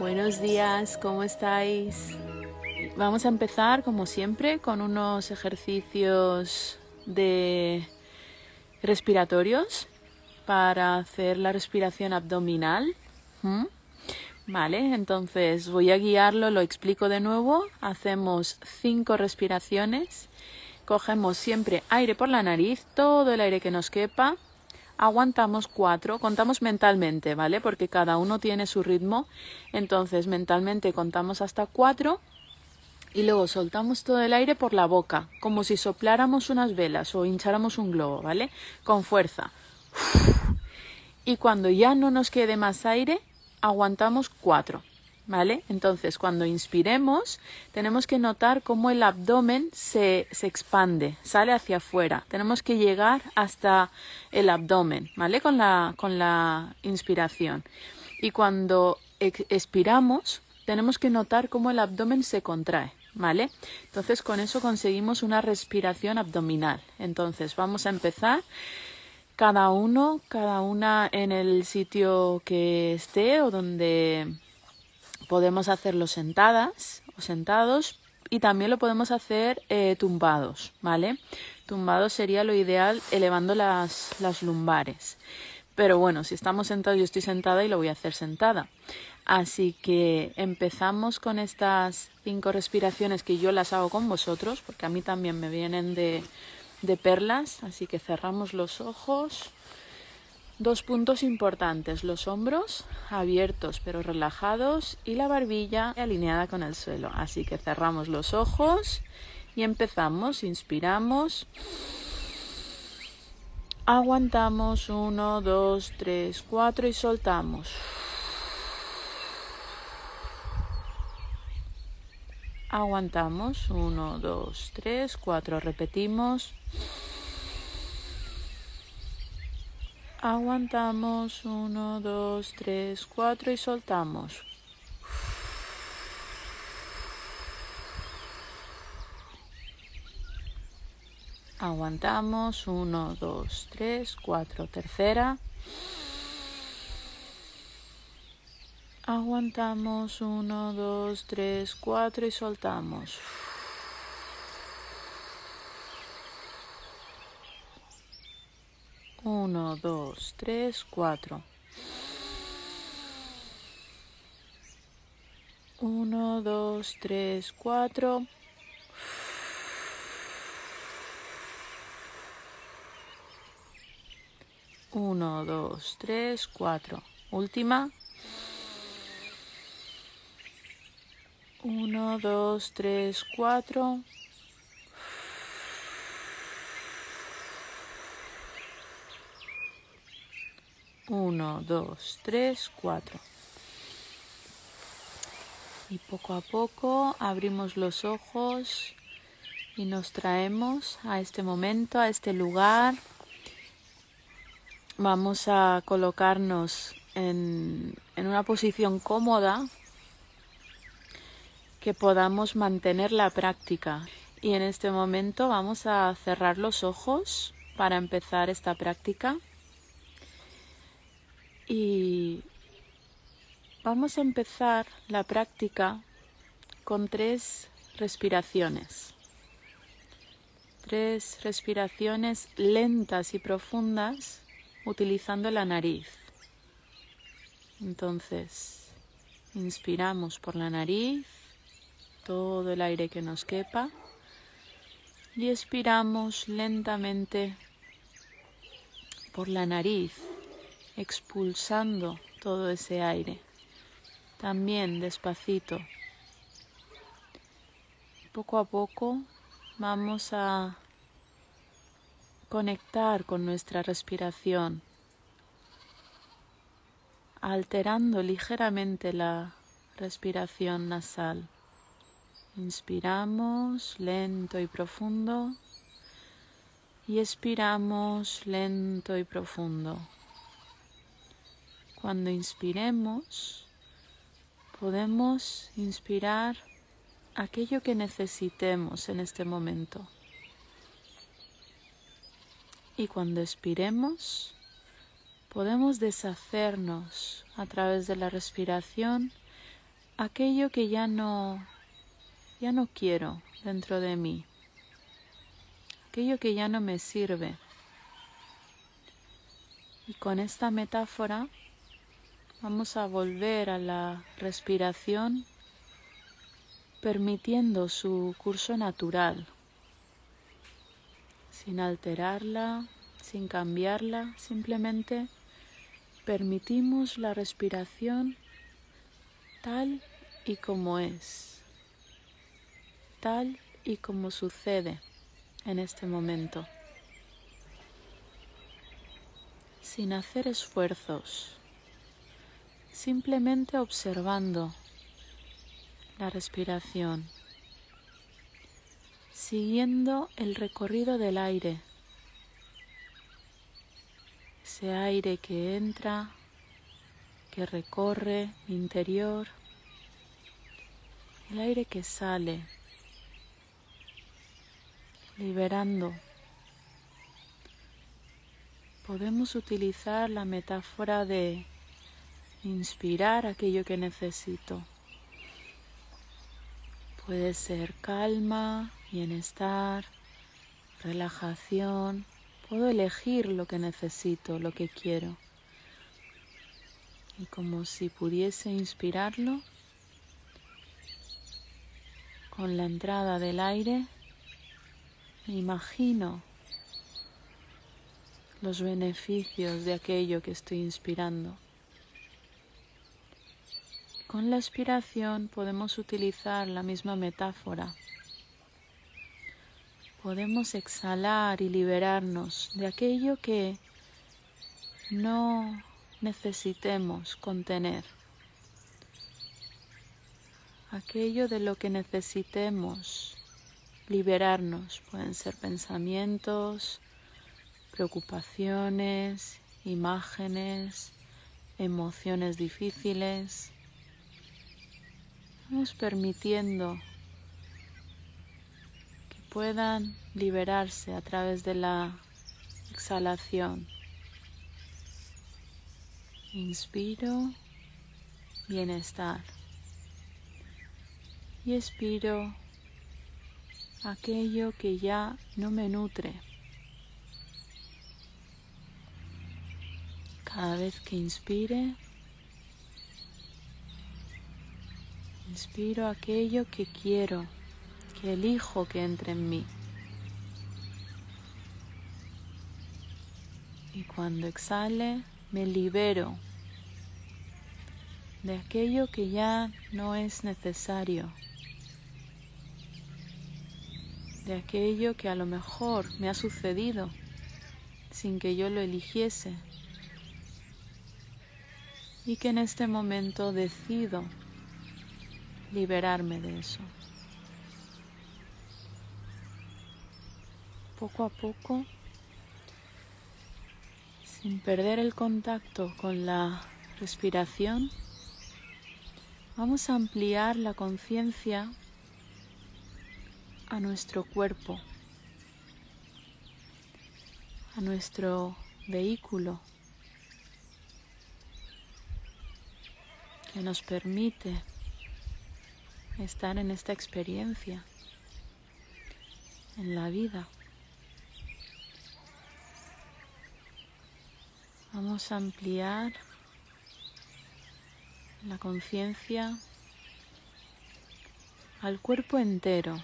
Buenos días, ¿cómo estáis? Vamos a empezar, como siempre, con unos ejercicios de respiratorios para hacer la respiración abdominal. ¿Mm? Vale, entonces voy a guiarlo, lo explico de nuevo. Hacemos cinco respiraciones. Cogemos siempre aire por la nariz, todo el aire que nos quepa aguantamos cuatro, contamos mentalmente, ¿vale? Porque cada uno tiene su ritmo, entonces mentalmente contamos hasta cuatro y luego soltamos todo el aire por la boca, como si sopláramos unas velas o hincháramos un globo, ¿vale? Con fuerza. Y cuando ya no nos quede más aire, aguantamos cuatro. ¿Vale? Entonces, cuando inspiremos, tenemos que notar cómo el abdomen se, se, expande, sale hacia afuera. Tenemos que llegar hasta el abdomen, ¿vale? Con la, con la inspiración. Y cuando expiramos, tenemos que notar cómo el abdomen se contrae, ¿vale? Entonces, con eso conseguimos una respiración abdominal. Entonces, vamos a empezar cada uno, cada una en el sitio que esté o donde Podemos hacerlo sentadas o sentados y también lo podemos hacer eh, tumbados, ¿vale? Tumbados sería lo ideal elevando las, las lumbares. Pero bueno, si estamos sentados, yo estoy sentada y lo voy a hacer sentada. Así que empezamos con estas cinco respiraciones que yo las hago con vosotros, porque a mí también me vienen de, de perlas. Así que cerramos los ojos. Dos puntos importantes, los hombros abiertos pero relajados y la barbilla alineada con el suelo. Así que cerramos los ojos y empezamos, inspiramos, aguantamos, uno, dos, tres, cuatro y soltamos. Aguantamos, uno, dos, tres, cuatro, repetimos. Aguantamos uno, dos, tres, cuatro y soltamos. Aguantamos uno, dos, tres, cuatro. Tercera. Aguantamos uno, dos, tres, cuatro y soltamos. Uno, dos, tres, cuatro. Uno, dos, tres, cuatro. Uno, dos, tres, cuatro. Última. Uno, dos, tres, cuatro. Uno, dos, tres, cuatro. Y poco a poco abrimos los ojos y nos traemos a este momento, a este lugar. Vamos a colocarnos en, en una posición cómoda que podamos mantener la práctica. Y en este momento vamos a cerrar los ojos para empezar esta práctica. Y vamos a empezar la práctica con tres respiraciones. Tres respiraciones lentas y profundas utilizando la nariz. Entonces, inspiramos por la nariz todo el aire que nos quepa y expiramos lentamente por la nariz expulsando todo ese aire. También despacito. Poco a poco vamos a conectar con nuestra respiración, alterando ligeramente la respiración nasal. Inspiramos lento y profundo y expiramos lento y profundo. Cuando inspiremos, podemos inspirar aquello que necesitemos en este momento. Y cuando expiremos, podemos deshacernos a través de la respiración aquello que ya no ya no quiero dentro de mí, aquello que ya no me sirve. Y con esta metáfora vamos a volver a la respiración permitiendo su curso natural, sin alterarla, sin cambiarla, simplemente permitimos la respiración tal y como es, tal y como sucede en este momento, sin hacer esfuerzos, simplemente observando la respiración, siguiendo el recorrido del aire, ese aire que entra, que recorre mi interior, el aire que sale, liberando. Podemos utilizar la metáfora de inspirar aquello que necesito Puede ser calma, bienestar, relajación. Puedo elegir lo que necesito, lo que quiero. Y como si pudiese inspirarlo, con la entrada del aire, me imagino los beneficios de aquello que estoy inspirando. Con la expiración podemos utilizar la misma metáfora. Podemos exhalar y liberarnos de aquello que no necesitemos contener. Aquello de lo que necesitemos liberarnos pueden ser pensamientos, preocupaciones, imágenes, emociones difíciles. Vamos permitiendo que puedan liberarse a través de la exhalación. Inspiro bienestar y expiro aquello que ya no me nutre. Cada vez que inspire, Inspiro aquello que quiero, que elijo que entre en mí. Y cuando exhale, me libero de aquello que ya no es necesario, de aquello que a lo mejor me ha sucedido sin que yo lo eligiese y que en este momento decido liberarme de eso. Poco a poco, sin perder el contacto con la respiración, vamos a ampliar la conciencia a nuestro cuerpo, a nuestro vehículo que nos permite estar en esta experiencia, en la vida. Vamos a ampliar la conciencia al cuerpo entero,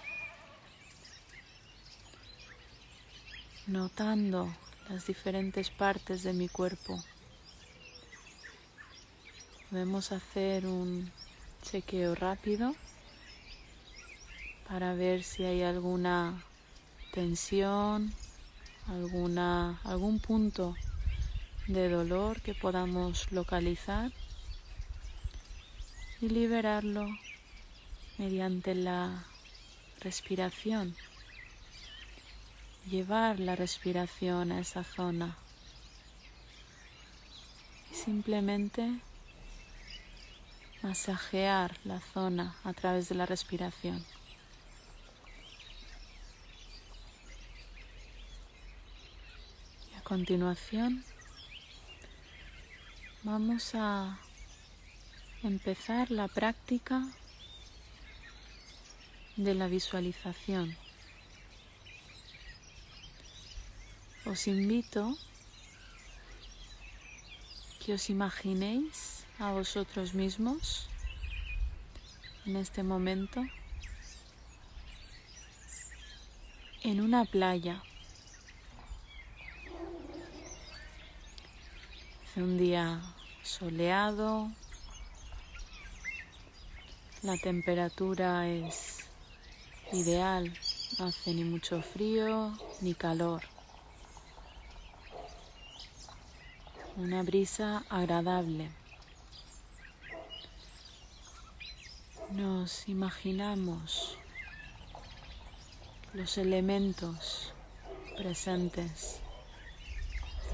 notando las diferentes partes de mi cuerpo. Podemos hacer un chequeo rápido para ver si hay alguna tensión, alguna, algún punto de dolor que podamos localizar y liberarlo mediante la respiración. Llevar la respiración a esa zona y simplemente masajear la zona a través de la respiración. Continuación vamos a empezar la práctica de la visualización. Os invito que os imaginéis a vosotros mismos en este momento en una playa. Hace un día soleado, la temperatura es ideal, no hace ni mucho frío ni calor. Una brisa agradable. Nos imaginamos los elementos presentes,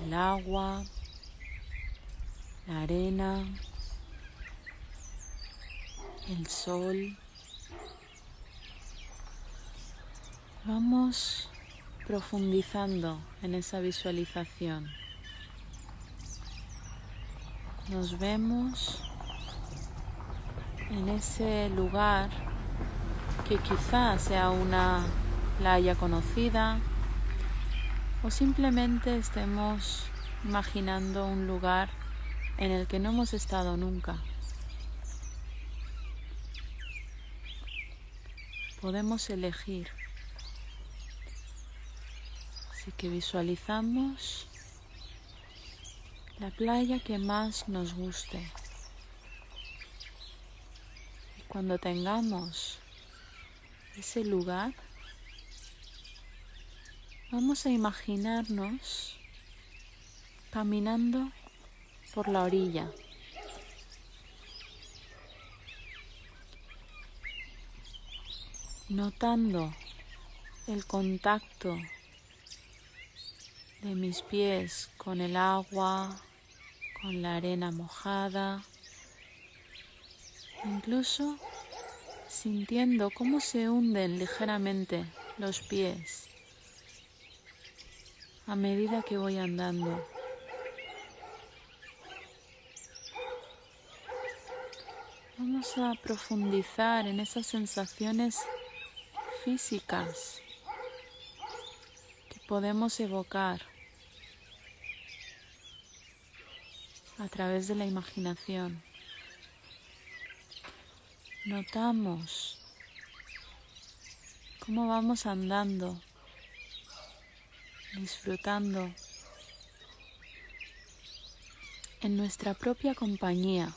el agua, la arena, el sol. Vamos profundizando en esa visualización. Nos vemos en ese lugar que quizás sea una playa conocida o simplemente estemos imaginando un lugar en el que no hemos estado nunca. Podemos elegir. Así que visualizamos la playa que más nos guste. Cuando tengamos ese lugar, vamos a imaginarnos caminando por la orilla. Notando el contacto de mis pies con el agua, con la arena mojada incluso sintiendo cómo se hunden ligeramente los pies a medida que voy andando. A profundizar en esas sensaciones físicas que podemos evocar a través de la imaginación notamos cómo vamos andando, disfrutando en nuestra propia compañía.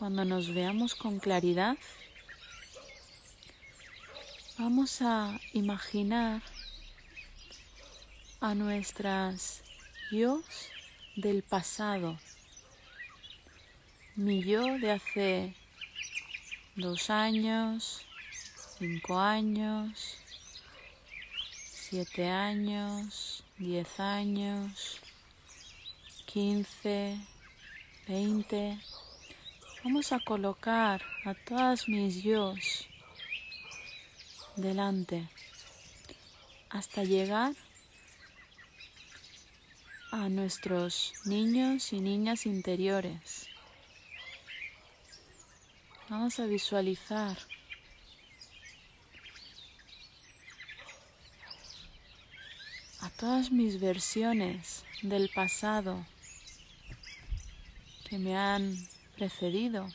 Cuando nos veamos con claridad, vamos a imaginar a nuestras yo del pasado mi yo de hace dos años, cinco años, siete años, diez años, quince, veinte. Vamos a colocar a todas mis yos delante hasta llegar a nuestros niños y niñas interiores. Vamos a visualizar a todas mis versiones del pasado que me han precedido,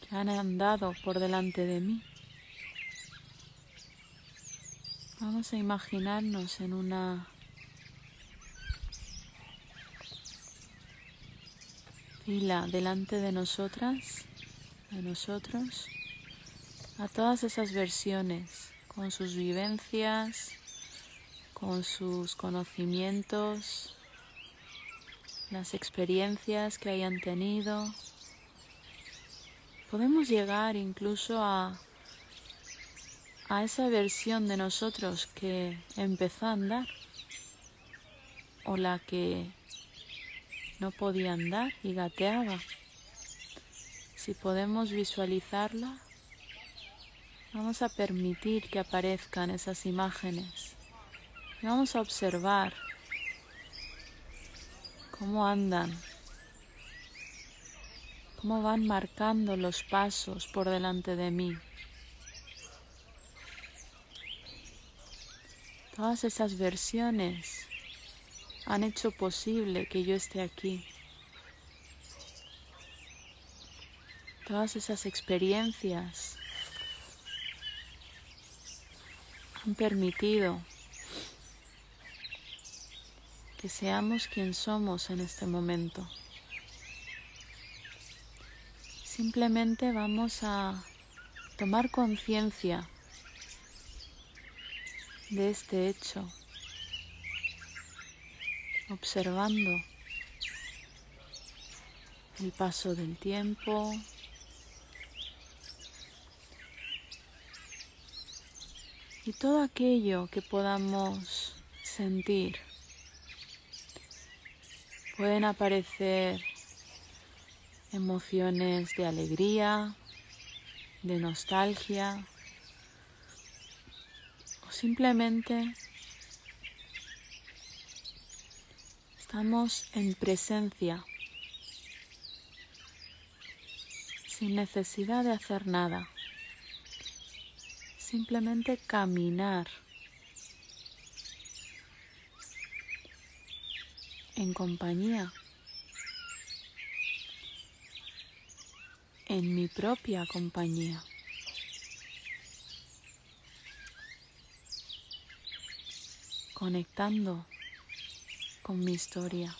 que han andado por delante de mí. Vamos a imaginarnos en una fila delante de nosotras, de nosotros, a todas esas versiones, con sus vivencias, con sus conocimientos, las experiencias que hayan tenido. Podemos llegar incluso a, a esa versión de nosotros que empezó a andar o la que no podía andar y gateaba. Si podemos visualizarla, vamos a permitir que aparezcan esas imágenes. vamos a observar cómo andan, cómo van marcando los pasos por delante de mí. Todas esas versiones han hecho posible que yo esté aquí. Todas esas experiencias han permitido seamos quien somos en este momento. Simplemente vamos a tomar conciencia de este hecho, observando el paso del tiempo, y todo aquello que podamos sentir. Pueden aparecer emociones de alegría, de nostalgia o simplemente estamos en presencia sin necesidad de hacer nada simplemente caminar en compañía, en mi propia compañía. conectando con mi historia.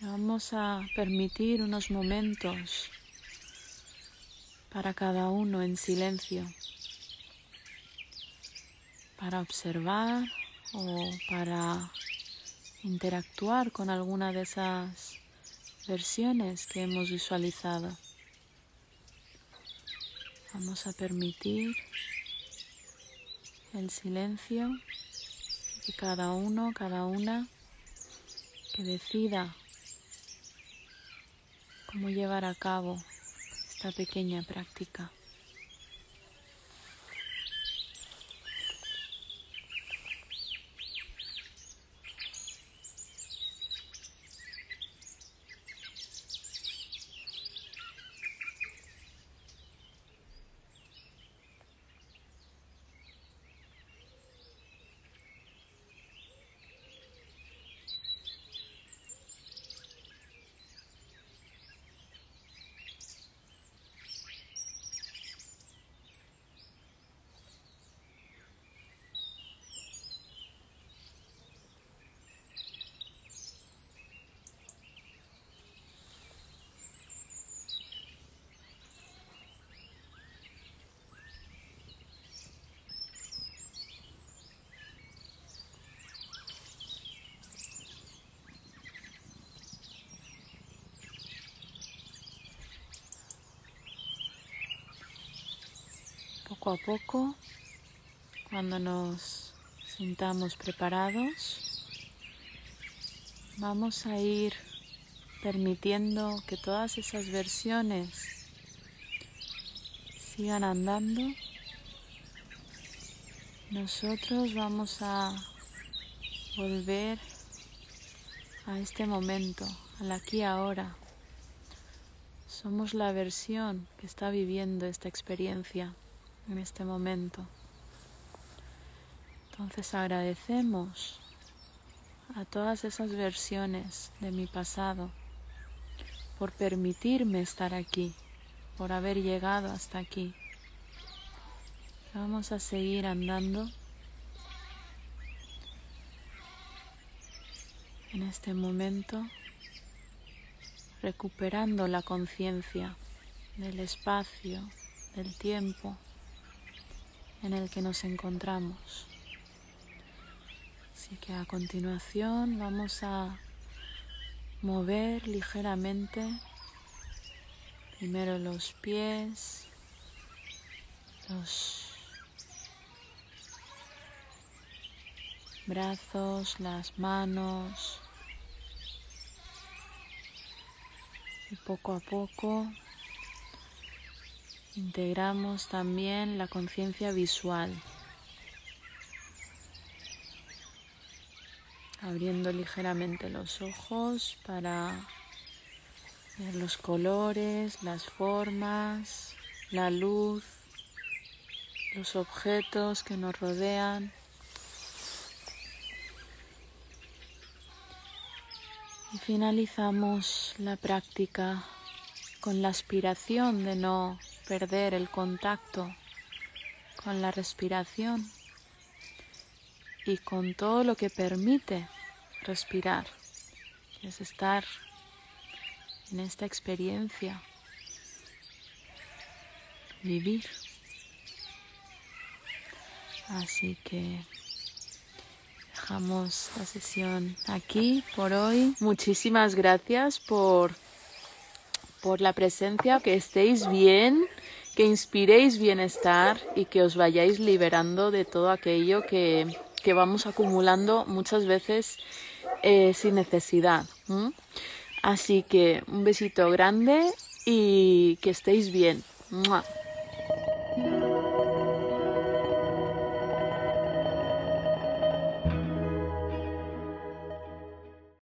Vamos a permitir unos momentos para cada uno en silencio, para observar o para interactuar con alguna de esas versiones que hemos visualizado. Vamos a permitir el silencio y cada uno, cada una que decida cómo llevar a cabo esta pequeña práctica. A poco, cuando nos sintamos preparados, vamos a ir permitiendo que todas esas versiones sigan andando. Nosotros vamos a volver a este momento, al aquí ahora. Somos la versión que está viviendo esta experiencia en este momento. Entonces agradecemos a todas esas versiones de mi pasado por permitirme estar aquí, por haber llegado hasta aquí. Vamos a seguir andando en este momento, recuperando la conciencia del espacio, del tiempo en el que nos encontramos. Así que a continuación vamos a mover ligeramente primero los pies, los brazos, las manos y poco a poco integramos también la conciencia visual, abriendo ligeramente los ojos para ver los colores, las formas, la luz, los objetos que nos rodean. Y finalizamos la práctica con la aspiración de no perder el contacto con la respiración y con todo lo que permite respirar. Es estar en esta experiencia, vivir. Así que dejamos la sesión aquí por hoy. Muchísimas gracias por por la presencia, que estéis bien, que inspiréis bienestar y que os vayáis liberando de todo aquello que, vamos acumulando muchas veces eh, sin necesidad. Así que un besito grande y que estéis bien.